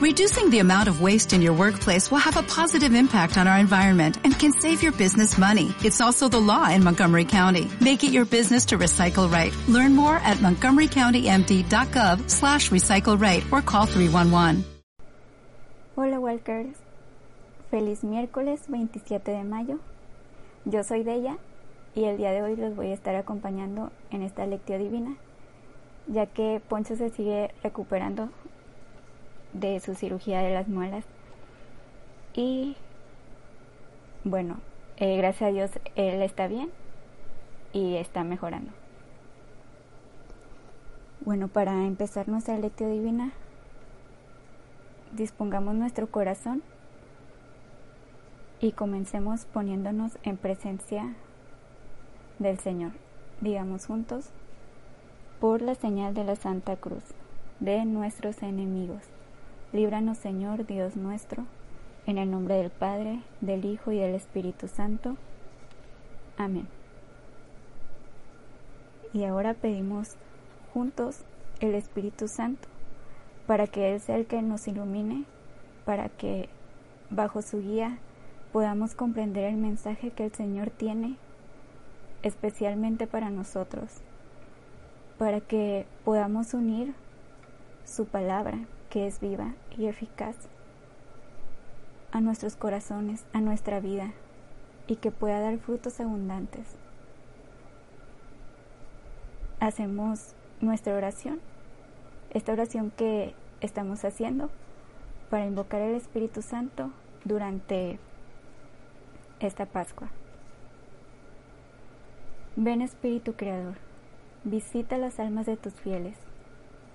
Reducing the amount of waste in your workplace will have a positive impact on our environment and can save your business money. It's also the law in Montgomery County. Make it your business to recycle right. Learn more at montgomerycountymd.gov slash recycle right or call 311. Hola Walkers. Feliz miércoles 27 de mayo. Yo soy Della y el día de hoy los voy a estar acompañando en esta lección divina, ya que Poncho se sigue recuperando de su cirugía de las muelas. Y bueno, eh, gracias a Dios él está bien y está mejorando. Bueno, para empezar nuestra lectura divina, dispongamos nuestro corazón y comencemos poniéndonos en presencia del Señor. Digamos juntos, por la señal de la Santa Cruz, de nuestros enemigos. Líbranos, Señor, Dios nuestro, en el nombre del Padre, del Hijo y del Espíritu Santo. Amén. Y ahora pedimos juntos el Espíritu Santo, para que Él sea el que nos ilumine, para que bajo su guía podamos comprender el mensaje que el Señor tiene especialmente para nosotros, para que podamos unir su palabra, que es viva y eficaz, a nuestros corazones, a nuestra vida, y que pueda dar frutos abundantes. Hacemos nuestra oración, esta oración que estamos haciendo para invocar el Espíritu Santo durante esta Pascua. Ven Espíritu Creador, visita las almas de tus fieles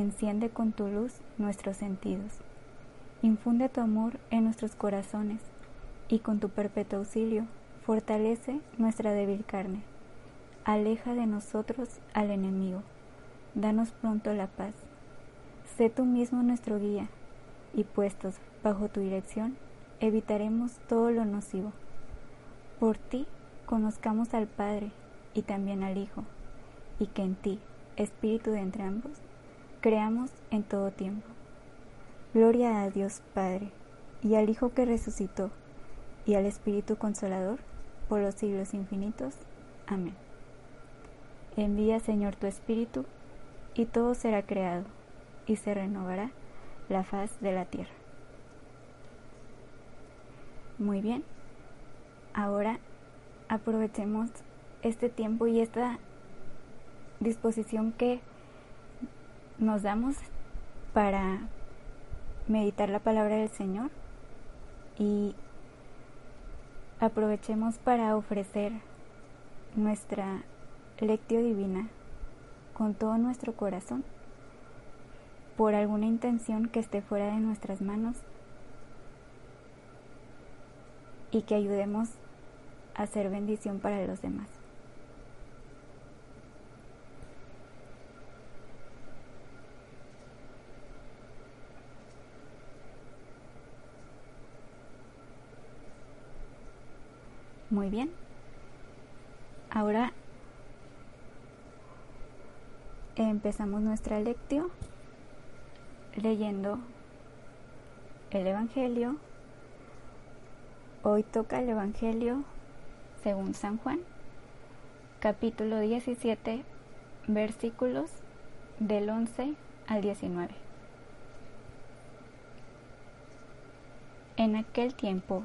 enciende con tu luz nuestros sentidos. Infunde tu amor en nuestros corazones y con tu perpetuo auxilio fortalece nuestra débil carne. Aleja de nosotros al enemigo. Danos pronto la paz. Sé tú mismo nuestro guía y puestos bajo tu dirección evitaremos todo lo nocivo. Por ti conozcamos al Padre y también al Hijo, y que en ti, Espíritu de entre ambos, creamos en todo tiempo. Gloria a Dios Padre, y al Hijo que resucitó, y al Espíritu Consolador, por los siglos infinitos. Amén. Envía, Señor, tu Espíritu, y todo será creado, y se renovará la faz de la tierra. Muy bien, ahora aprovechemos este tiempo y esta disposición que nos damos para meditar la palabra del Señor y aprovechemos para ofrecer nuestra lectio divina con todo nuestro corazón por alguna intención que esté fuera de nuestras manos y que ayudemos a ser bendición para los demás. Muy bien. Ahora empezamos nuestra lección leyendo el Evangelio. Hoy toca el Evangelio según San Juan, capítulo 17, versículos del 11 al 19. En aquel tiempo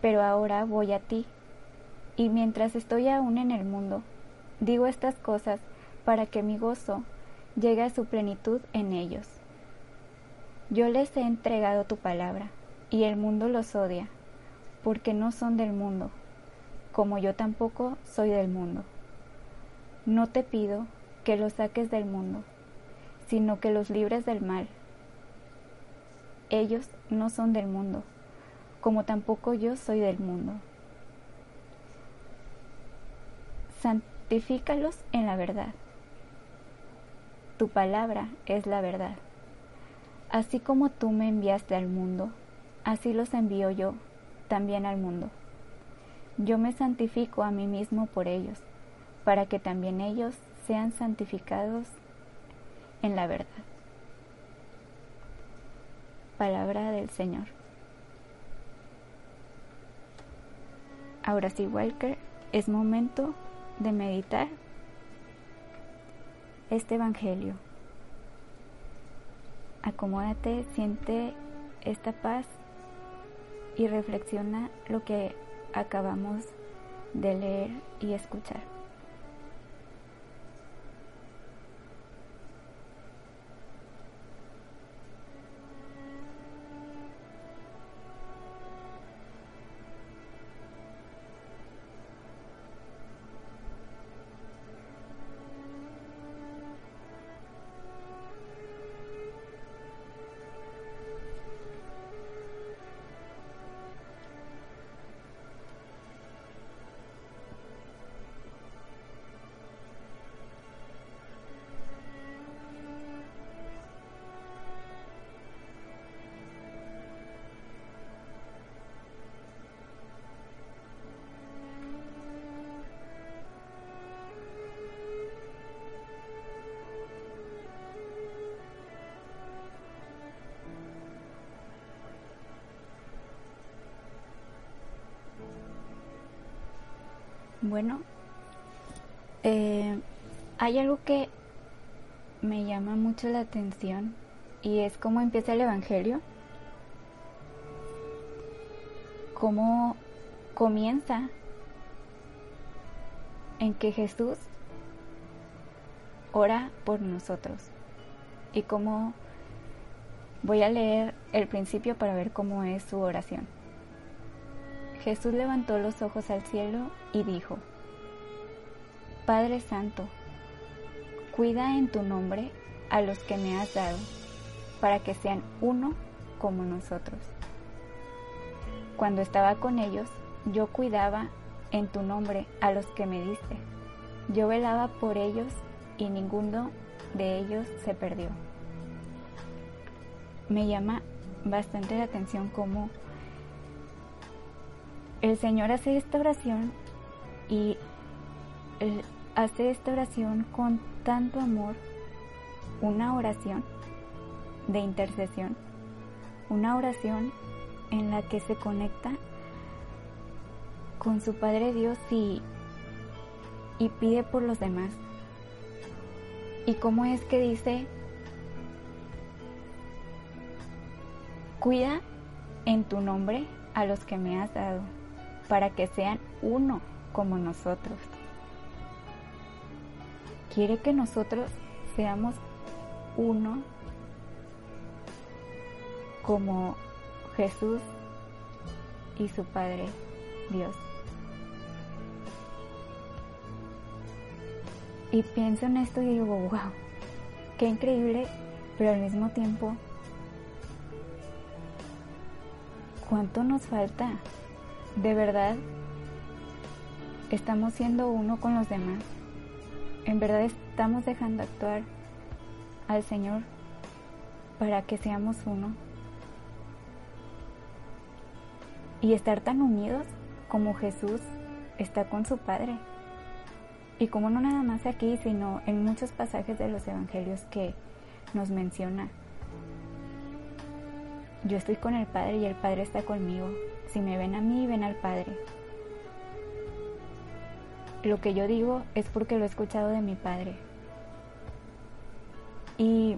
pero ahora voy a ti. Y mientras estoy aún en el mundo, digo estas cosas para que mi gozo llegue a su plenitud en ellos. Yo les he entregado tu palabra, y el mundo los odia, porque no son del mundo, como yo tampoco soy del mundo. No te pido que los saques del mundo, sino que los libres del mal. Ellos no son del mundo, como tampoco yo soy del mundo. Santifícalos en la verdad. Tu palabra es la verdad. Así como tú me enviaste al mundo, así los envío yo también al mundo. Yo me santifico a mí mismo por ellos, para que también ellos sean santificados en la verdad. Palabra del Señor. Ahora sí, Walker, es momento de meditar este Evangelio. Acomódate, siente esta paz y reflexiona lo que acabamos de leer y escuchar. Bueno, eh, hay algo que me llama mucho la atención y es cómo empieza el Evangelio, cómo comienza en que Jesús ora por nosotros y cómo voy a leer el principio para ver cómo es su oración. Jesús levantó los ojos al cielo y dijo, Padre Santo, cuida en tu nombre a los que me has dado, para que sean uno como nosotros. Cuando estaba con ellos, yo cuidaba en tu nombre a los que me diste. Yo velaba por ellos y ninguno de ellos se perdió. Me llama bastante la atención cómo el Señor hace esta oración y hace esta oración con tanto amor, una oración de intercesión, una oración en la que se conecta con su Padre Dios y, y pide por los demás. ¿Y cómo es que dice, cuida en tu nombre a los que me has dado? Para que sean uno como nosotros. Quiere que nosotros seamos uno como Jesús y su Padre Dios. Y pienso en esto y digo, wow, qué increíble, pero al mismo tiempo, ¿cuánto nos falta de verdad estamos siendo uno con los demás. En verdad estamos dejando actuar al Señor para que seamos uno. Y estar tan unidos como Jesús está con su Padre. Y como no nada más aquí, sino en muchos pasajes de los evangelios que nos menciona. Yo estoy con el Padre y el Padre está conmigo. Si me ven a mí, ven al Padre. Lo que yo digo es porque lo he escuchado de mi Padre. Y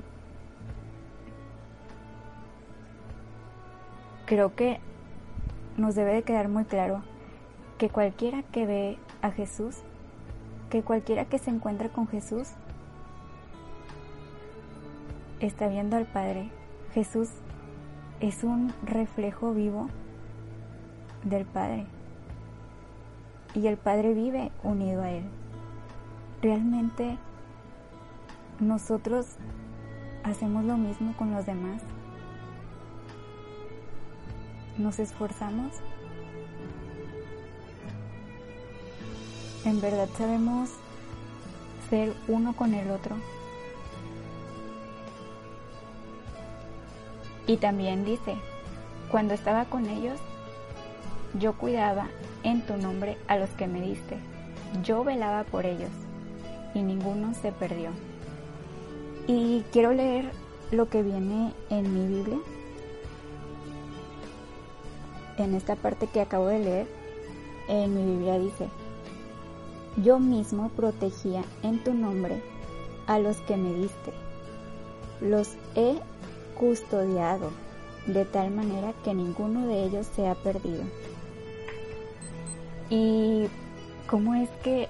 creo que nos debe de quedar muy claro que cualquiera que ve a Jesús, que cualquiera que se encuentra con Jesús, está viendo al Padre. Jesús es un reflejo vivo del Padre. Y el Padre vive unido a Él. Realmente nosotros hacemos lo mismo con los demás. Nos esforzamos. En verdad sabemos ser uno con el otro. Y también dice, cuando estaba con ellos, yo cuidaba en tu nombre a los que me diste. Yo velaba por ellos y ninguno se perdió. Y quiero leer lo que viene en mi Biblia. En esta parte que acabo de leer, en mi Biblia dice, yo mismo protegía en tu nombre a los que me diste. Los he custodiado de tal manera que ninguno de ellos se ha perdido. ¿Y cómo es que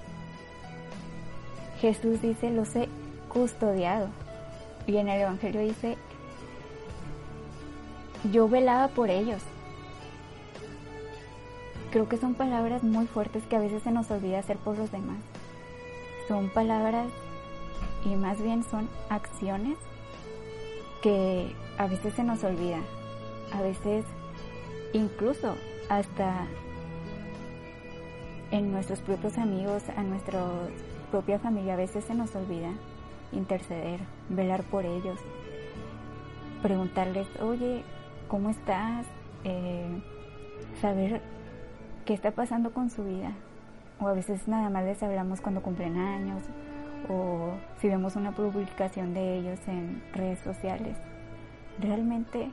Jesús dice los he custodiado? Y en el Evangelio dice, yo velaba por ellos. Creo que son palabras muy fuertes que a veces se nos olvida hacer por los demás. Son palabras y más bien son acciones que a veces se nos olvida, a veces incluso hasta en nuestros propios amigos, a nuestra propia familia, a veces se nos olvida interceder, velar por ellos, preguntarles, oye, ¿cómo estás? Eh, saber qué está pasando con su vida. O a veces nada más les hablamos cuando cumplen años o si vemos una publicación de ellos en redes sociales. Realmente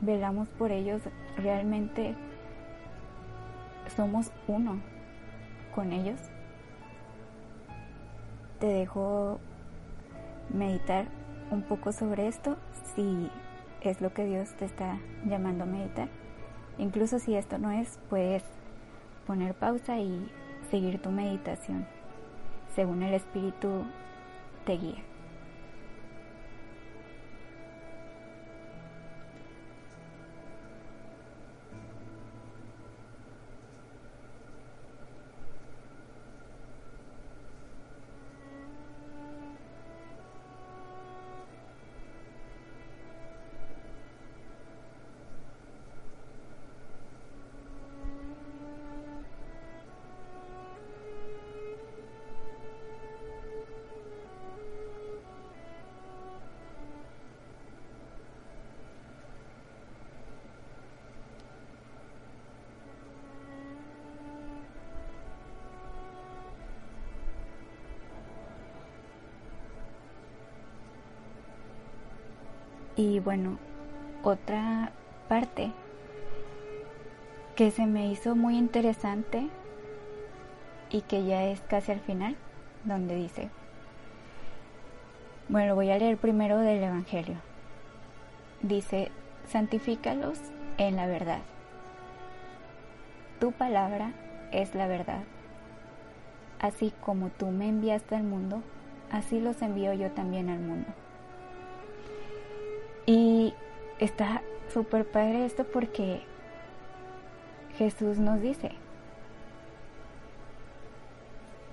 velamos por ellos, realmente somos uno con ellos. Te dejo meditar un poco sobre esto si es lo que Dios te está llamando a meditar. Incluso si esto no es, puedes poner pausa y seguir tu meditación según el Espíritu te guía. Y bueno, otra parte que se me hizo muy interesante y que ya es casi al final, donde dice, bueno, voy a leer primero del Evangelio. Dice, santifícalos en la verdad. Tu palabra es la verdad. Así como tú me enviaste al mundo, así los envío yo también al mundo. Y está súper padre esto porque Jesús nos dice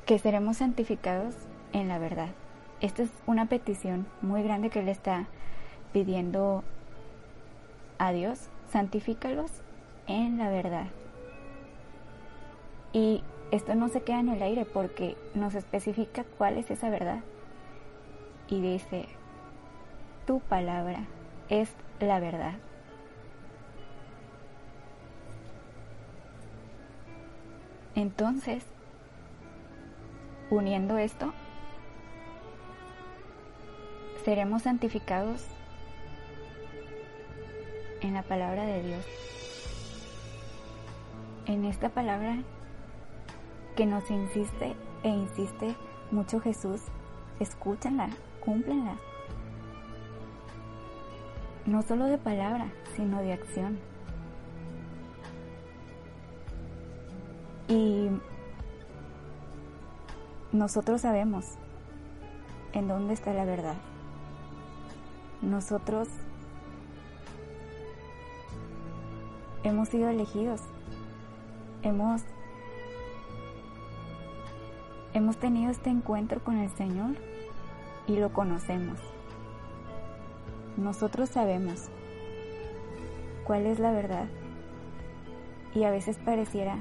que seremos santificados en la verdad. Esta es una petición muy grande que Él está pidiendo a Dios. Santifícalos en la verdad. Y esto no se queda en el aire porque nos especifica cuál es esa verdad. Y dice, tu palabra es la verdad. Entonces, uniendo esto, seremos santificados en la palabra de Dios. En esta palabra que nos insiste e insiste mucho Jesús, escúchenla, cúmplenla no solo de palabra, sino de acción. Y nosotros sabemos en dónde está la verdad. Nosotros hemos sido elegidos, hemos, hemos tenido este encuentro con el Señor y lo conocemos. Nosotros sabemos cuál es la verdad y a veces pareciera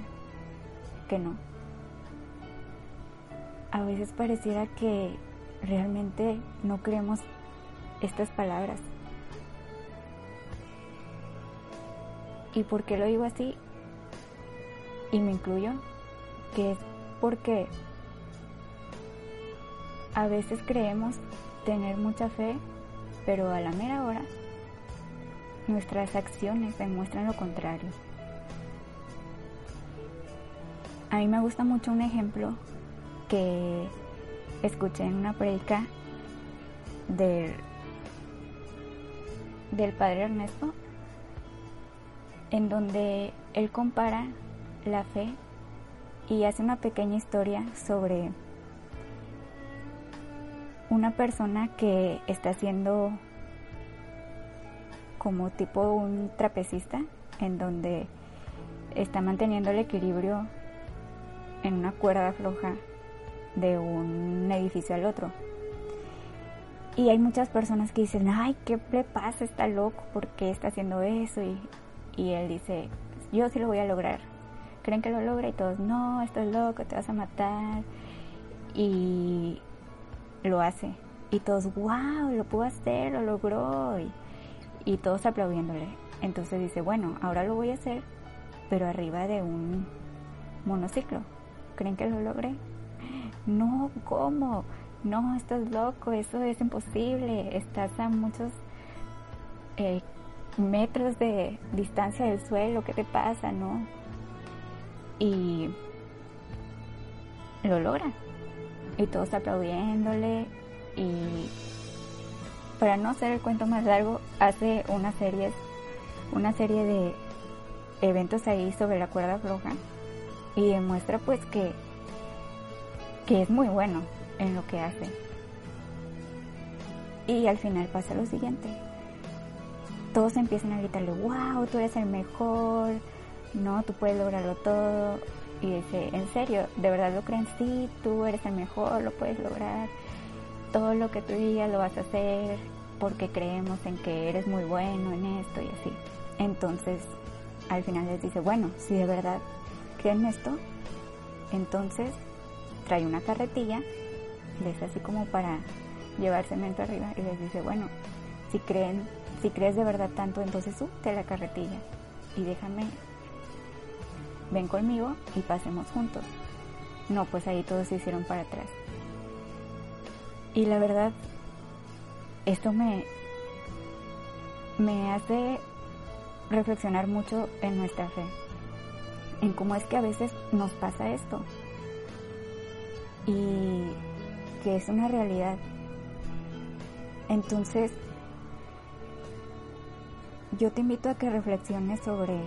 que no. A veces pareciera que realmente no creemos estas palabras. ¿Y por qué lo digo así? Y me incluyo, que es porque a veces creemos tener mucha fe, pero a la mera hora nuestras acciones demuestran lo contrario. A mí me gusta mucho un ejemplo que escuché en una predica del, del padre Ernesto, en donde él compara la fe y hace una pequeña historia sobre una persona que está haciendo como tipo un trapecista, en donde está manteniendo el equilibrio en una cuerda floja de un edificio al otro. Y hay muchas personas que dicen, ay, ¿qué le pasa? Está loco, ¿por qué está haciendo eso? Y, y él dice, yo sí lo voy a lograr. ¿Creen que lo logra? Y todos, no, estás loco, te vas a matar. Y lo hace. Y todos, wow, lo pudo hacer, lo logró. Y, y todos aplaudiéndole. Entonces dice, bueno, ahora lo voy a hacer, pero arriba de un monociclo. ¿Creen que lo logré? No, ¿cómo? No, estás loco, eso es imposible. Estás a muchos eh, metros de distancia del suelo, ¿qué te pasa? No. Y lo logra y todos aplaudiéndole. Y para no hacer el cuento más largo hace una serie una serie de eventos ahí sobre la cuerda floja y demuestra pues que que es muy bueno en lo que hace. Y al final pasa lo siguiente. Todos empiezan a gritarle wow tú eres el mejor no tú puedes lograrlo todo y dice, ¿en serio? ¿De verdad lo creen? Sí, tú eres el mejor, lo puedes lograr. Todo lo que tú digas lo vas a hacer porque creemos en que eres muy bueno en esto y así. Entonces, al final les dice, bueno, si de verdad creen esto, entonces trae una carretilla, les así como para llevar cemento arriba y les dice, bueno, si creen, si crees de verdad tanto, entonces súbete la carretilla y déjame ven conmigo y pasemos juntos. No, pues ahí todos se hicieron para atrás. Y la verdad, esto me, me hace reflexionar mucho en nuestra fe, en cómo es que a veces nos pasa esto y que es una realidad. Entonces, yo te invito a que reflexiones sobre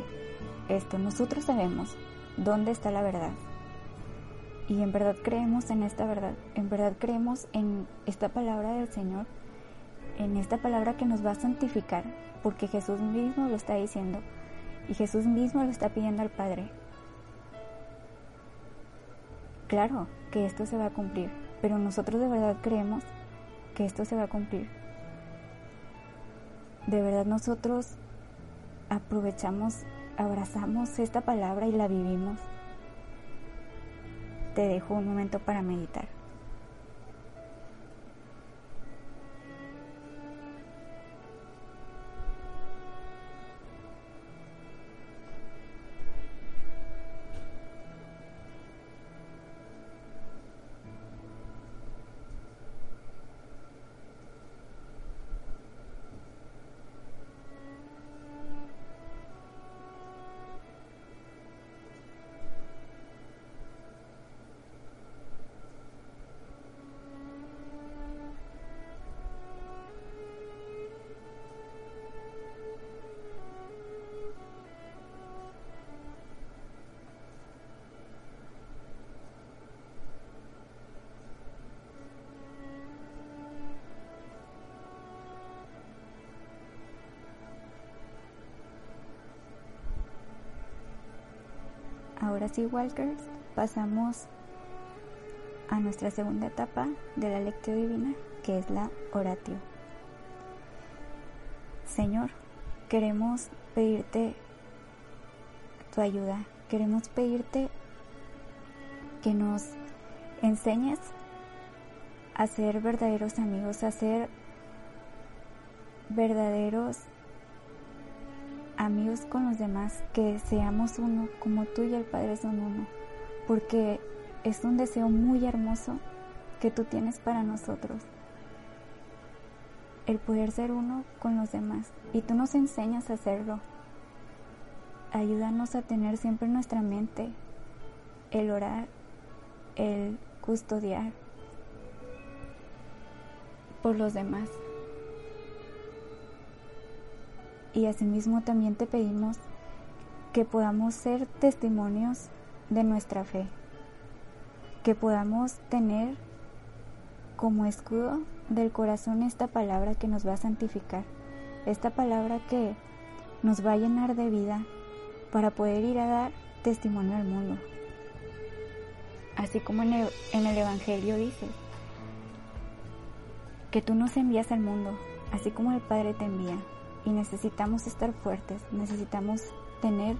esto, nosotros sabemos dónde está la verdad. Y en verdad creemos en esta verdad, en verdad creemos en esta palabra del Señor, en esta palabra que nos va a santificar, porque Jesús mismo lo está diciendo y Jesús mismo lo está pidiendo al Padre. Claro que esto se va a cumplir, pero nosotros de verdad creemos que esto se va a cumplir. De verdad nosotros aprovechamos abrazamos esta palabra y la vivimos, te dejo un momento para meditar. Ahora sí, Walkers, pasamos a nuestra segunda etapa de la lectura divina, que es la oratio. Señor, queremos pedirte tu ayuda, queremos pedirte que nos enseñes a ser verdaderos amigos, a ser verdaderos amigos con los demás, que seamos uno, como tú y el Padre son uno, porque es un deseo muy hermoso que tú tienes para nosotros, el poder ser uno con los demás, y tú nos enseñas a hacerlo. Ayúdanos a tener siempre en nuestra mente el orar, el custodiar por los demás. Y asimismo también te pedimos que podamos ser testimonios de nuestra fe, que podamos tener como escudo del corazón esta palabra que nos va a santificar, esta palabra que nos va a llenar de vida para poder ir a dar testimonio al mundo. Así como en el, Evangelio dice, que tú nos envías al mundo, así como el Padre te envía, y necesitamos estar fuertes, necesitamos tener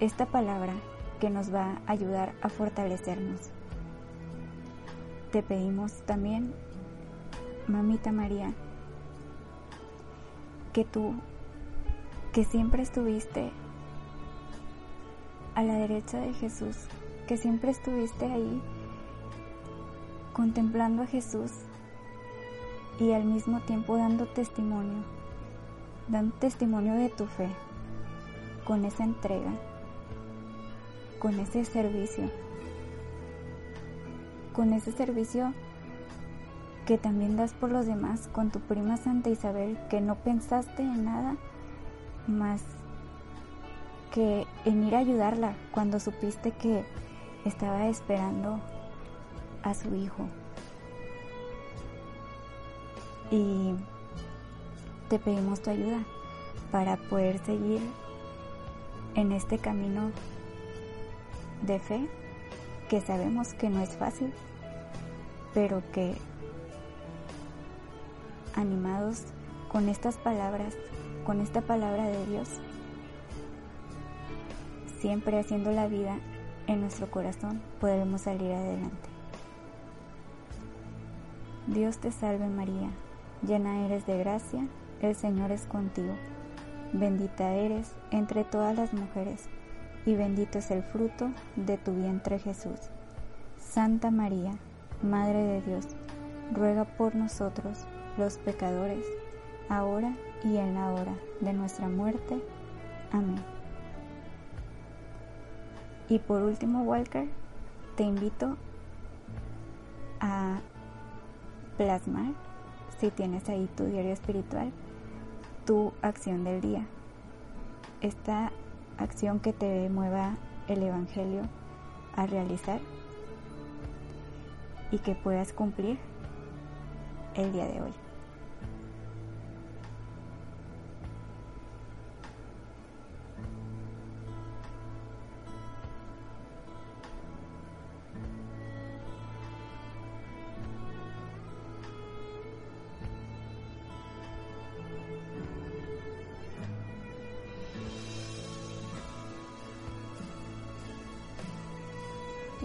esta palabra que nos va a ayudar a fortalecernos. Te pedimos también, mamita María, que tú, que siempre estuviste a la derecha de Jesús, que siempre estuviste ahí contemplando a Jesús y al mismo tiempo dando testimonio, dando testimonio de tu fe, con esa entrega, con ese servicio, con ese servicio que también das por los demás, con tu prima Santa Isabel, que no pensaste en nada más que en ir a ayudarla cuando supiste que estaba esperando a su hijo. Y te pedimos tu ayuda para poder seguir en este camino de fe que sabemos que no es fácil, pero que animados con estas palabras, con esta palabra de Dios, siempre haciendo la vida en nuestro corazón, podremos salir adelante. Dios te salve María llena eres de gracia, el Señor es contigo. Bendita eres entre todas las mujeres, y bendito es el fruto de tu vientre Jesús. Santa María, Madre de Dios, ruega por nosotros, los pecadores, ahora y en la hora de nuestra muerte. Amén. Y por último, Walker, te invito a plasmar si tienes ahí tu diario espiritual, tu acción del día. Esta acción que te mueva el Evangelio a realizar y que puedas cumplir el día de hoy.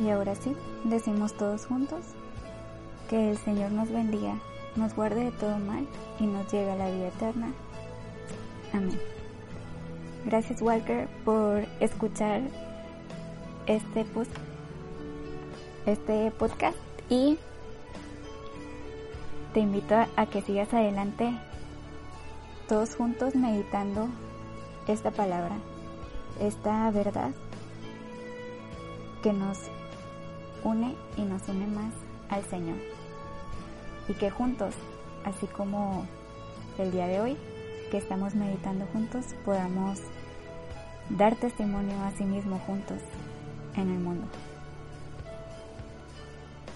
Y ahora sí, decimos todos juntos, que el Señor nos bendiga, nos guarde de todo mal y nos llegue a la vida eterna. Amén. Gracias Walker por escuchar este, este podcast y te invito a que sigas adelante todos juntos meditando esta palabra, esta verdad que nos une y nos une más al Señor. Y que juntos, así como el día de hoy, que estamos meditando juntos, podamos dar testimonio a sí mismo juntos en el mundo.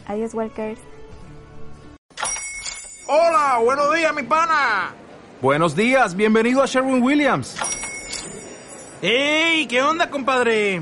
Adiós, Walkers. Hola, buenos días, mi pana. Buenos días, bienvenido a Sherwin Williams. ¡Ey! ¿Qué onda, compadre?